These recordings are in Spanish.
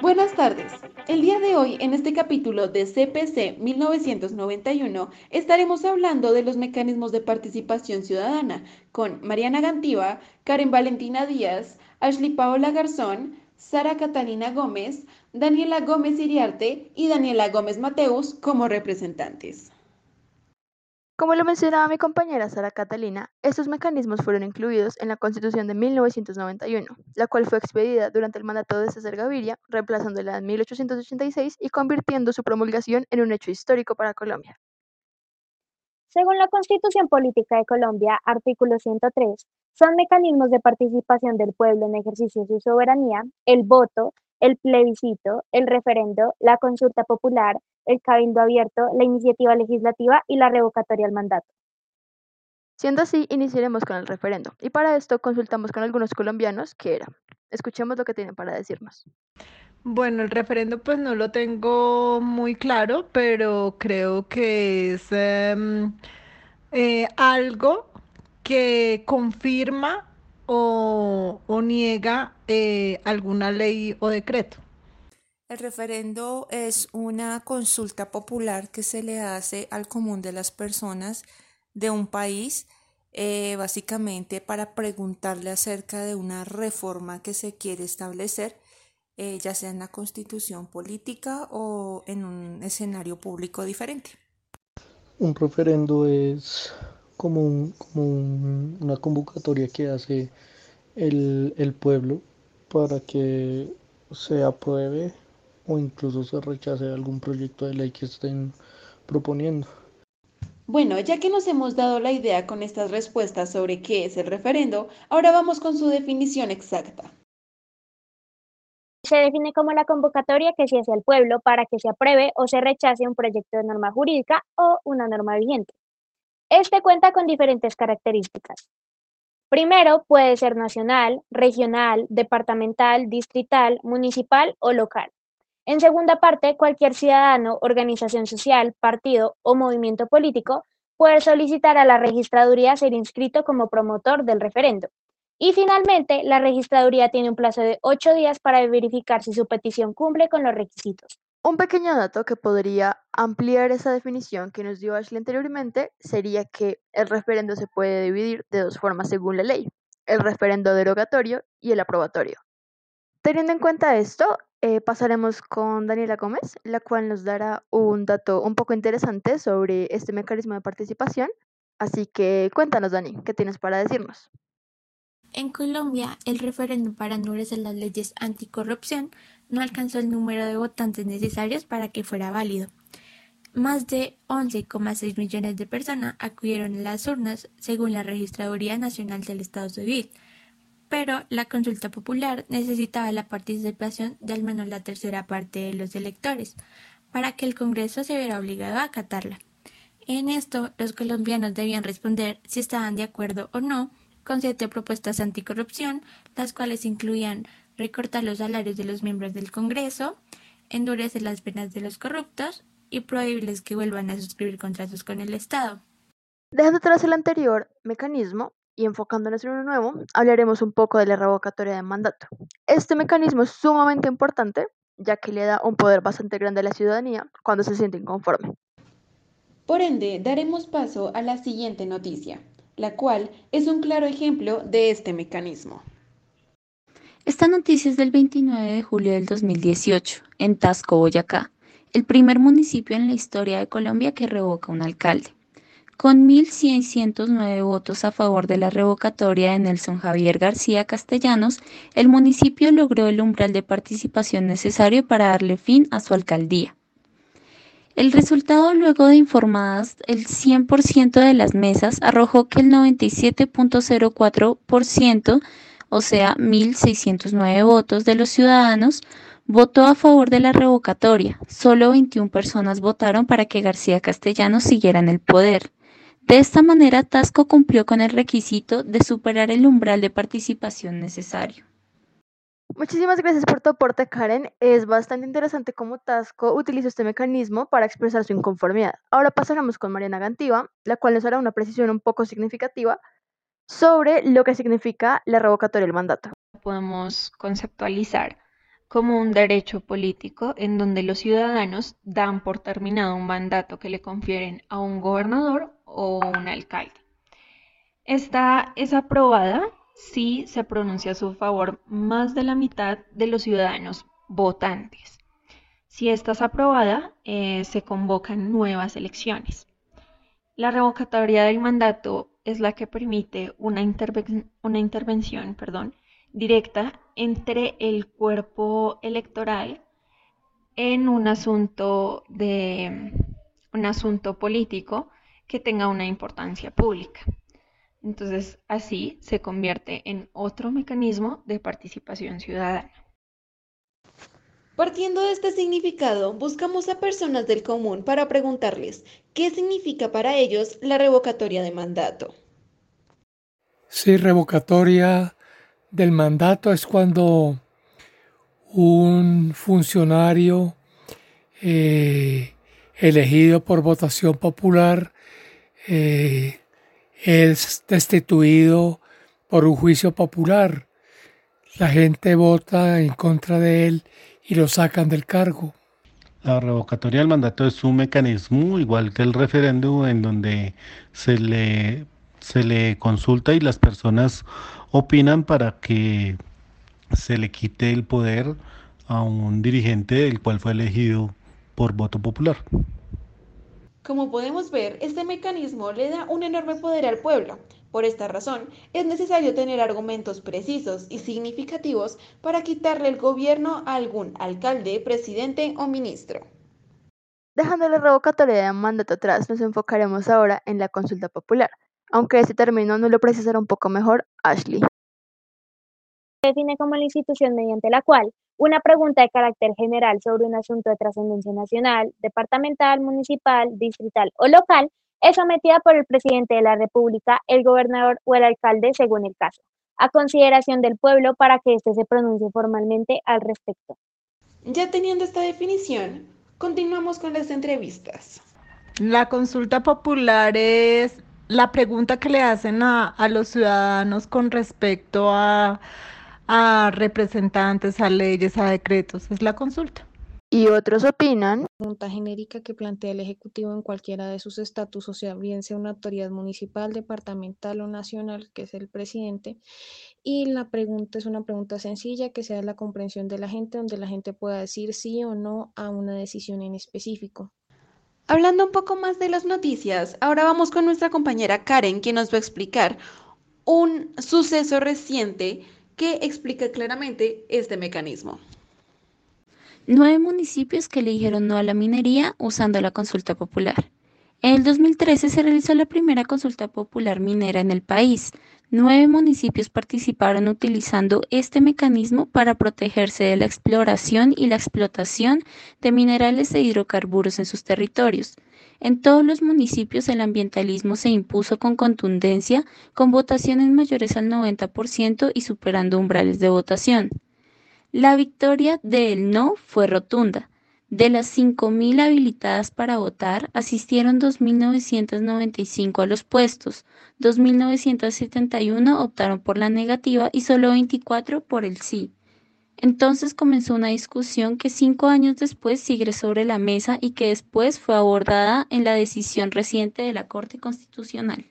Buenas tardes. El día de hoy, en este capítulo de CPC 1991, estaremos hablando de los mecanismos de participación ciudadana con Mariana Gantiva, Karen Valentina Díaz, Ashley Paola Garzón, Sara Catalina Gómez, Daniela Gómez Iriarte y Daniela Gómez Mateus como representantes. Como lo mencionaba mi compañera Sara Catalina, estos mecanismos fueron incluidos en la Constitución de 1991, la cual fue expedida durante el mandato de César Gaviria, reemplazándola en 1886 y convirtiendo su promulgación en un hecho histórico para Colombia. Según la Constitución Política de Colombia, artículo 103, son mecanismos de participación del pueblo en ejercicio de su soberanía, el voto, el plebiscito, el referendo, la consulta popular, el cabildo abierto, la iniciativa legislativa y la revocatoria al mandato. Siendo así, iniciaremos con el referendo. Y para esto consultamos con algunos colombianos qué era. Escuchemos lo que tienen para decirnos. Bueno, el referendo pues no lo tengo muy claro, pero creo que es em, eh, algo que confirma o, niega eh, alguna ley o decreto. El referendo es una consulta popular que se le hace al común de las personas de un país, eh, básicamente para preguntarle acerca de una reforma que se quiere establecer, eh, ya sea en la constitución política o en un escenario público diferente. Un referendo es como, una convocatoria que hace el, el pueblo para que se apruebe o incluso se rechace algún proyecto de ley que estén proponiendo. Bueno, ya que nos hemos dado la idea con estas respuestas sobre qué es el referendo, ahora vamos con su definición exacta. Se define como la convocatoria que se hace al pueblo para que se apruebe o se rechace un proyecto de norma jurídica o una norma vigente. Este cuenta con diferentes características. Primero, puede ser nacional, regional, departamental, distrital, municipal o local. En segunda parte, cualquier ciudadano, organización social, partido o movimiento político puede solicitar a la registraduría ser inscrito como promotor del referendo. Y finalmente, la registraduría tiene un plazo de ocho días para verificar si su petición cumple con los requisitos. Un pequeño dato que podría ampliar esa definición que nos dio Ashley anteriormente sería que el referendo se puede dividir de dos formas según la ley, el referendo derogatorio y el aprobatorio. Teniendo en cuenta esto, eh, pasaremos con Daniela Gómez, la cual nos dará un dato un poco interesante sobre este mecanismo de participación. Así que cuéntanos, Dani, ¿qué tienes para decirnos? En Colombia, el referéndum para endurecer las leyes anticorrupción no alcanzó el número de votantes necesarios para que fuera válido. Más de 11,6 millones de personas acudieron a las urnas, según la Registraduría Nacional del Estado Civil, pero la consulta popular necesitaba la participación de al menos la tercera parte de los electores para que el Congreso se viera obligado a acatarla. En esto, los colombianos debían responder si estaban de acuerdo o no con siete propuestas anticorrupción, las cuales incluían recortar los salarios de los miembros del Congreso, endurecer las penas de los corruptos y prohibirles que vuelvan a suscribir contratos con el Estado. Dejando atrás el anterior mecanismo, y enfocándonos en uno nuevo, hablaremos un poco de la revocatoria de mandato. Este mecanismo es sumamente importante, ya que le da un poder bastante grande a la ciudadanía cuando se siente inconforme. Por ende, daremos paso a la siguiente noticia, la cual es un claro ejemplo de este mecanismo. Esta noticia es del 29 de julio del 2018, en Tasco, Boyacá, el primer municipio en la historia de Colombia que revoca un alcalde. Con 1.609 votos a favor de la revocatoria de Nelson Javier García Castellanos, el municipio logró el umbral de participación necesario para darle fin a su alcaldía. El resultado, luego de informadas el 100% de las mesas, arrojó que el 97.04%, o sea, 1.609 votos de los ciudadanos, votó a favor de la revocatoria. Solo 21 personas votaron para que García Castellanos siguiera en el poder. De esta manera, Tasco cumplió con el requisito de superar el umbral de participación necesario. Muchísimas gracias por tu aporte, Karen. Es bastante interesante cómo Tasco utilizó este mecanismo para expresar su inconformidad. Ahora pasaremos con Mariana Gantiva, la cual nos hará una precisión un poco significativa sobre lo que significa la revocatoria del mandato. Podemos conceptualizar como un derecho político en donde los ciudadanos dan por terminado un mandato que le confieren a un gobernador o un alcalde. Esta es aprobada si se pronuncia a su favor más de la mitad de los ciudadanos votantes. Si esta es aprobada, eh, se convocan nuevas elecciones. La revocatoria del mandato es la que permite una, intervención directa entre el cuerpo electoral en un asunto de un asunto político que tenga una importancia pública. Entonces, así se convierte en otro mecanismo de participación ciudadana. Partiendo de este significado, buscamos a personas del común para preguntarles qué significa para ellos la revocatoria de mandato. Sí, revocatoria del mandato es cuando un funcionario eh, elegido por votación popular eh, es destituido por un juicio popular. La gente vota en contra de él y lo sacan del cargo. La revocatoria del mandato es un mecanismo igual que el referéndum en donde se le, se le consulta y las personas opinan para que se le quite el poder a un dirigente del cual fue elegido por voto popular. Como podemos ver, este mecanismo le da un enorme poder al pueblo. Por esta razón, es necesario tener argumentos precisos y significativos para quitarle el gobierno a algún alcalde, presidente o ministro. Dejando la revocatoria de mandato atrás, nos enfocaremos ahora en la consulta popular, aunque este término no lo precisará un poco mejor Ashley. Se define como la institución mediante la cual una pregunta de carácter general sobre un asunto de trascendencia nacional, departamental, municipal, distrital o local es sometida por el presidente de la República, el gobernador o el alcalde, según el caso, a consideración del pueblo para que éste se pronuncie formalmente al respecto. Ya teniendo esta definición, continuamos con las entrevistas. La consulta popular es la pregunta que le hacen a, los ciudadanos con respecto a, a representantes, a leyes, a decretos. Es la consulta. Y otros opinan. Pregunta genérica que plantea el Ejecutivo en cualquiera de sus estatus, o sea, bien sea una autoridad municipal, departamental o nacional, que es el presidente. Y la pregunta es una pregunta sencilla que sea la comprensión de la gente, donde la gente pueda decir sí o no a una decisión en específico. Hablando un poco más de las noticias, ahora vamos con nuestra compañera Karen, quien nos va a explicar un suceso reciente que explica claramente este mecanismo. Nueve municipios que le dijeron no a la minería usando la consulta popular. En el 2013 se realizó la primera consulta popular minera en el país. Nueve municipios participaron utilizando este mecanismo para protegerse de la exploración y la explotación de minerales e hidrocarburos en sus territorios. En todos los municipios el ambientalismo se impuso con contundencia, con votaciones mayores al 90% y superando umbrales de votación. La victoria del no fue rotunda. De las 5.000 habilitadas para votar, asistieron 2.995 a los puestos, 2.971 optaron por la negativa y solo 24 por el sí. Entonces comenzó una discusión que cinco años después sigue sobre la mesa y que después fue abordada en la decisión reciente de la Corte Constitucional.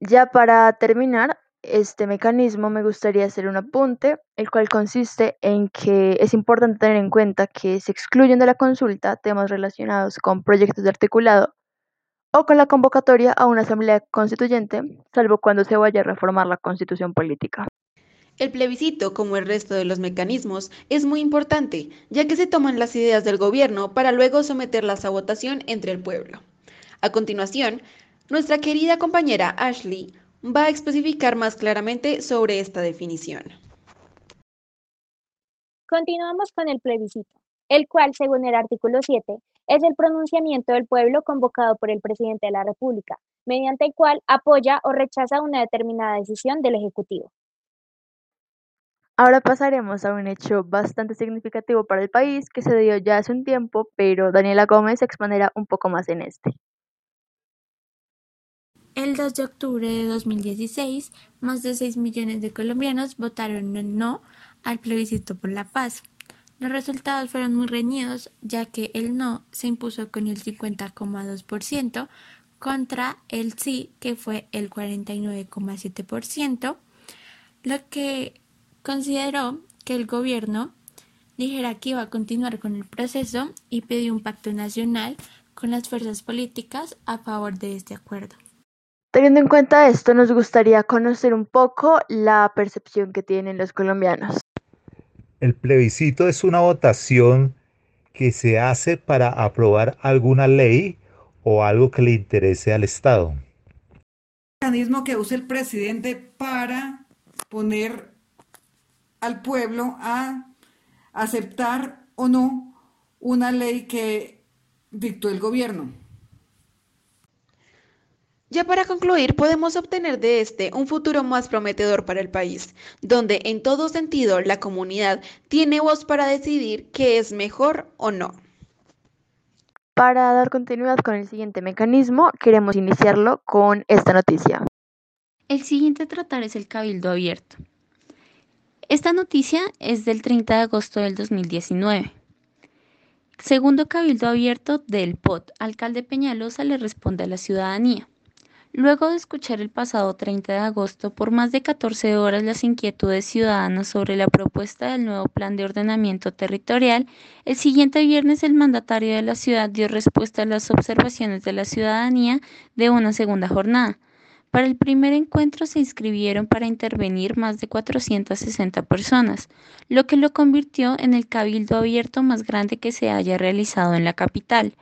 Ya para terminar, este mecanismo me gustaría hacer un apunte, el cual consiste en que es importante tener en cuenta que se excluyen de la consulta temas relacionados con proyectos de articulado o con la convocatoria a una asamblea constituyente, salvo cuando se vaya a reformar la constitución política. El plebiscito, como el resto de los mecanismos, es muy importante, ya que se toman las ideas del gobierno para luego someterlas a votación entre el pueblo. A continuación, nuestra querida compañera Ashley va a especificar más claramente sobre esta definición. Continuamos con el plebiscito, el cual, según el artículo 7, es el pronunciamiento del pueblo convocado por el presidente de la República, mediante el cual apoya o rechaza una determinada decisión del Ejecutivo. Ahora pasaremos a un hecho bastante significativo para el país que se dio ya hace un tiempo, pero Daniela Gómez exponerá un poco más en este. El 2 de octubre de 2016, más de 6 millones de colombianos votaron no al plebiscito por la paz. Los resultados fueron muy reñidos, ya que el no se impuso con el 50,2% contra el sí, que fue el 49,7%, lo que consideró que el gobierno dijera que iba a continuar con el proceso y pidió un pacto nacional con las fuerzas políticas a favor de este acuerdo. Teniendo en cuenta esto, nos gustaría conocer un poco la percepción que tienen los colombianos. El plebiscito es una votación que se hace para aprobar alguna ley o algo que le interese al Estado. mecanismo que usa el presidente para poner al pueblo a aceptar o no una ley que dictó el gobierno. Ya para concluir, podemos obtener de este un futuro más prometedor para el país, donde en todo sentido la comunidad tiene voz para decidir qué es mejor o no. Para dar continuidad con el siguiente mecanismo, queremos iniciarlo con esta noticia. El siguiente a tratar es el cabildo abierto. Esta noticia es del 30 de agosto del 2019. Segundo cabildo abierto del POT, alcalde Peñalosa le responde a la ciudadanía. Luego de escuchar el pasado 30 de agosto por más de 14 horas las inquietudes ciudadanas sobre la propuesta del nuevo plan de ordenamiento territorial, el siguiente viernes el mandatario de la ciudad dio respuesta a las observaciones de la ciudadanía de una segunda jornada. Para el primer encuentro se inscribieron para intervenir más de 460 personas, lo que lo convirtió en el cabildo abierto más grande que se haya realizado en la capital.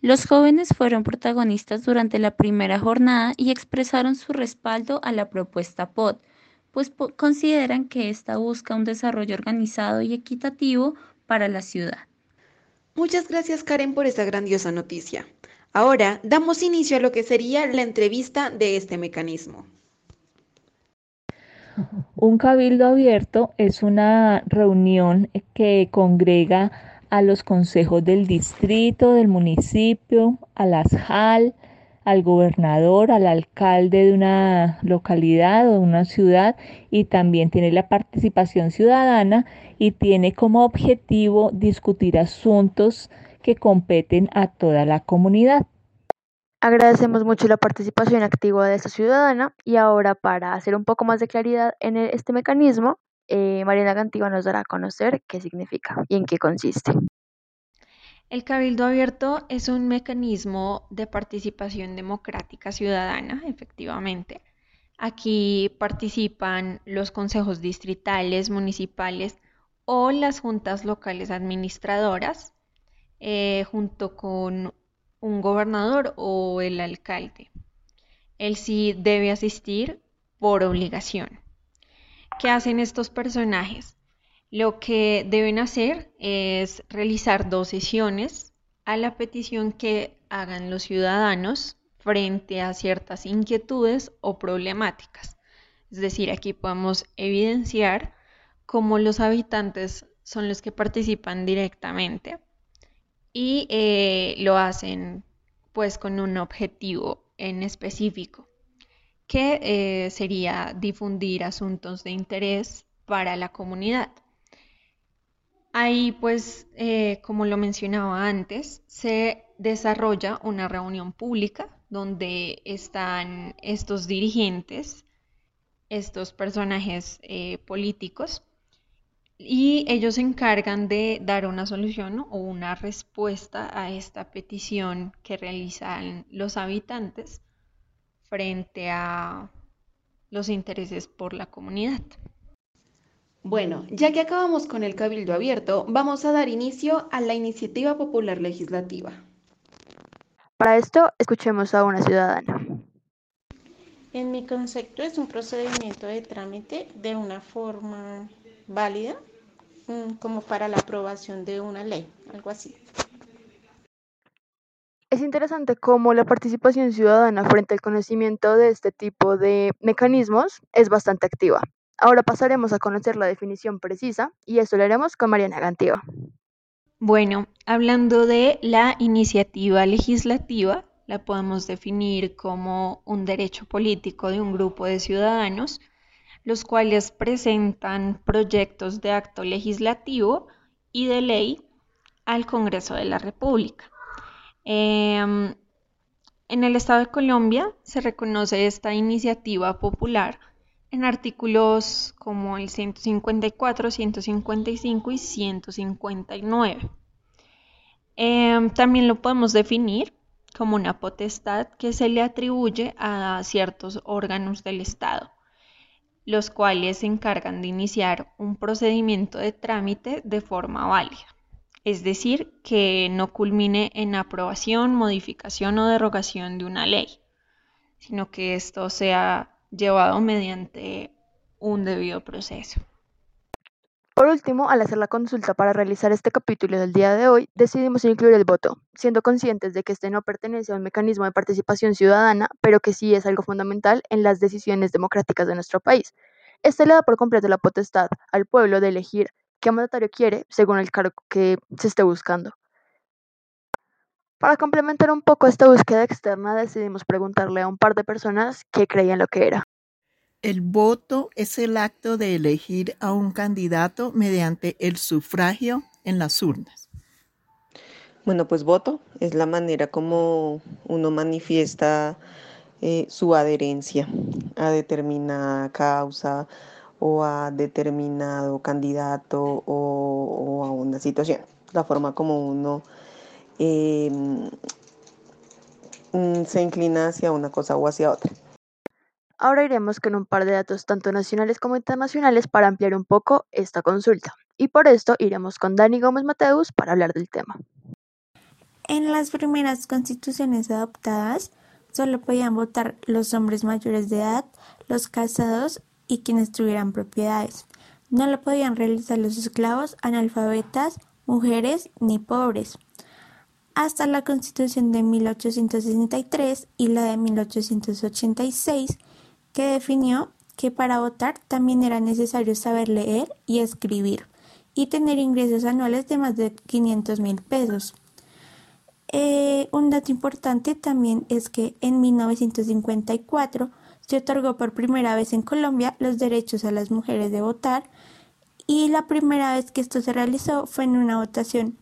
Los jóvenes fueron protagonistas durante la primera jornada y expresaron su respaldo a la propuesta POD, pues consideran que esta busca un desarrollo organizado y equitativo para la ciudad. Muchas gracias Karen por esta grandiosa noticia. Ahora damos inicio a lo que sería la entrevista de este mecanismo. Un cabildo abierto es una reunión que congrega a los consejos del distrito, del municipio, a las JAL, al gobernador, al alcalde de una localidad o una ciudad y también tiene la participación ciudadana y tiene como objetivo discutir asuntos que competen a toda la comunidad. Agradecemos mucho la participación activa de esta ciudadana y ahora para hacer un poco más de claridad en este mecanismo, eh, Mariana Gantiva nos dará a conocer qué significa y en qué consiste. El Cabildo Abierto es un mecanismo de participación democrática ciudadana, efectivamente. Aquí participan los consejos distritales, municipales o las juntas locales administradoras, eh, junto con un gobernador o el alcalde. Él sí debe asistir por obligación. ¿Qué hacen estos personajes? Lo que deben hacer es realizar dos sesiones a la petición que hagan los ciudadanos frente a ciertas inquietudes o problemáticas. Es decir, aquí podemos evidenciar cómo los habitantes son los que participan directamente y eh, lo hacen pues con un objetivo en específico que eh, sería difundir asuntos de interés para la comunidad. Ahí, pues, eh, como lo mencionaba antes, se desarrolla una reunión pública donde están estos dirigentes, estos personajes políticos, y ellos se encargan de dar una solución o una respuesta a esta petición que realizan los habitantes frente a los intereses por la comunidad. Bueno, ya que acabamos con el cabildo abierto, vamos a dar inicio a la iniciativa popular legislativa. Para esto, escuchemos a una ciudadana. En mi concepto es un procedimiento de trámite de una forma válida como para la aprobación de una ley, algo así. Es interesante cómo la participación ciudadana frente al conocimiento de este tipo de mecanismos es bastante activa. Ahora pasaremos a conocer la definición precisa y eso lo haremos con Mariana Gantiva. Bueno, hablando de la iniciativa legislativa, la podemos definir como un derecho político de un grupo de ciudadanos, los cuales presentan proyectos de acto legislativo y de ley al Congreso de la República. Em, en el Estado de Colombia se reconoce esta iniciativa popular en artículos como el 154, 155 y 159. Em, también lo podemos definir como una potestad que se le atribuye a ciertos órganos del Estado, los cuales se encargan de iniciar un procedimiento de trámite de forma válida, es decir, que no culmine en aprobación, modificación o derogación de una ley, sino que esto sea llevado mediante un debido proceso. Por último, al hacer la consulta para realizar este capítulo del día de hoy, decidimos incluir el voto, siendo conscientes de que este no pertenece a un mecanismo de participación ciudadana, pero que sí es algo fundamental en las decisiones democráticas de nuestro país. Este le da por completo la potestad al pueblo de elegir qué mandatario quiere según el cargo que se esté buscando. Para complementar un poco esta búsqueda externa, decidimos preguntarle a un par de personas qué creían lo que era. El voto es el acto de elegir a un candidato mediante el sufragio en las urnas. Bueno, pues voto es la manera como uno manifiesta eh, su adherencia a determinada causa o a determinado candidato o, a una situación. La forma como uno em, se inclina hacia una cosa o hacia otra. Ahora iremos con un par de datos tanto nacionales como internacionales para ampliar un poco esta consulta. Y por esto iremos con Dani Gómez Mateus para hablar del tema. En las primeras constituciones adoptadas, solo podían votar los hombres mayores de edad, los casados y quienes tuvieran propiedades. No lo podían realizar los esclavos, analfabetas, mujeres ni pobres. Hasta la constitución de 1863 y la de 1886 que definió que para votar también era necesario saber leer y escribir y tener ingresos anuales de más de 500 mil pesos. Eh, un dato importante también es que en 1954 se otorgó por primera vez en Colombia los derechos a las mujeres de votar y la primera vez que esto se realizó fue en una votación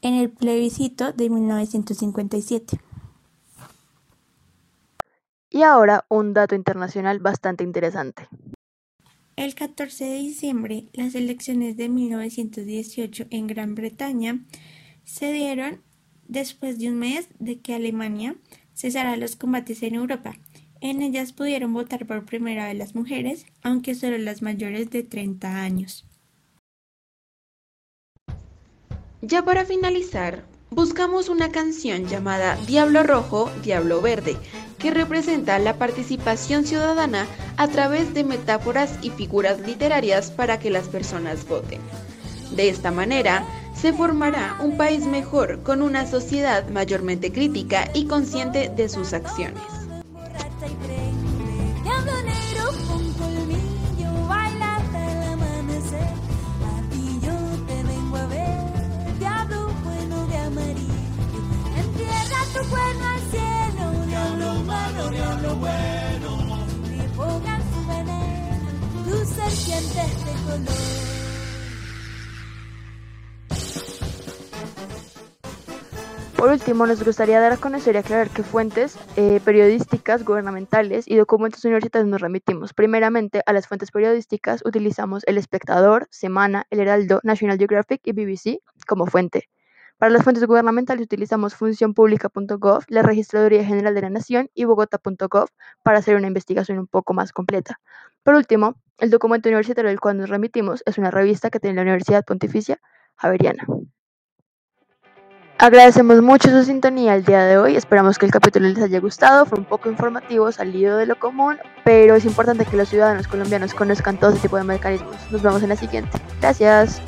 en el plebiscito de 1957. Y ahora un dato internacional bastante interesante. El 14 de diciembre, las elecciones de 1918 en Gran Bretaña se dieron después de un mes de que Alemania cesara los combates en Europa. En ellas pudieron votar por primera vez las mujeres, aunque solo las mayores de 30 años. Ya para finalizar, buscamos una canción llamada Diablo Rojo, Diablo Verde, que representa la participación ciudadana a través de metáforas y figuras literarias para que las personas voten. De esta manera, se formará un país mejor con una sociedad mayormente crítica y consciente de sus acciones. Por último, nos gustaría dar a conocer y aclarar qué fuentes eh, periodísticas, gubernamentales y documentos universitarios nos remitimos. Primeramente, a las fuentes periodísticas utilizamos El Espectador, Semana, El Heraldo, National Geographic y BBC como fuente. Para las fuentes gubernamentales utilizamos funcionpública.gov, la Registraduría General de la Nación y bogota.gov para hacer una investigación un poco más completa. Por último, el documento universitario del cual nos remitimos es una revista que tiene la Universidad Pontificia Javeriana. Agradecemos mucho su sintonía el día de hoy, esperamos que el capítulo les haya gustado, fue un poco informativo, salido de lo común, pero es importante que los ciudadanos colombianos conozcan todo ese tipo de mecanismos. Nos vemos en la siguiente. Gracias.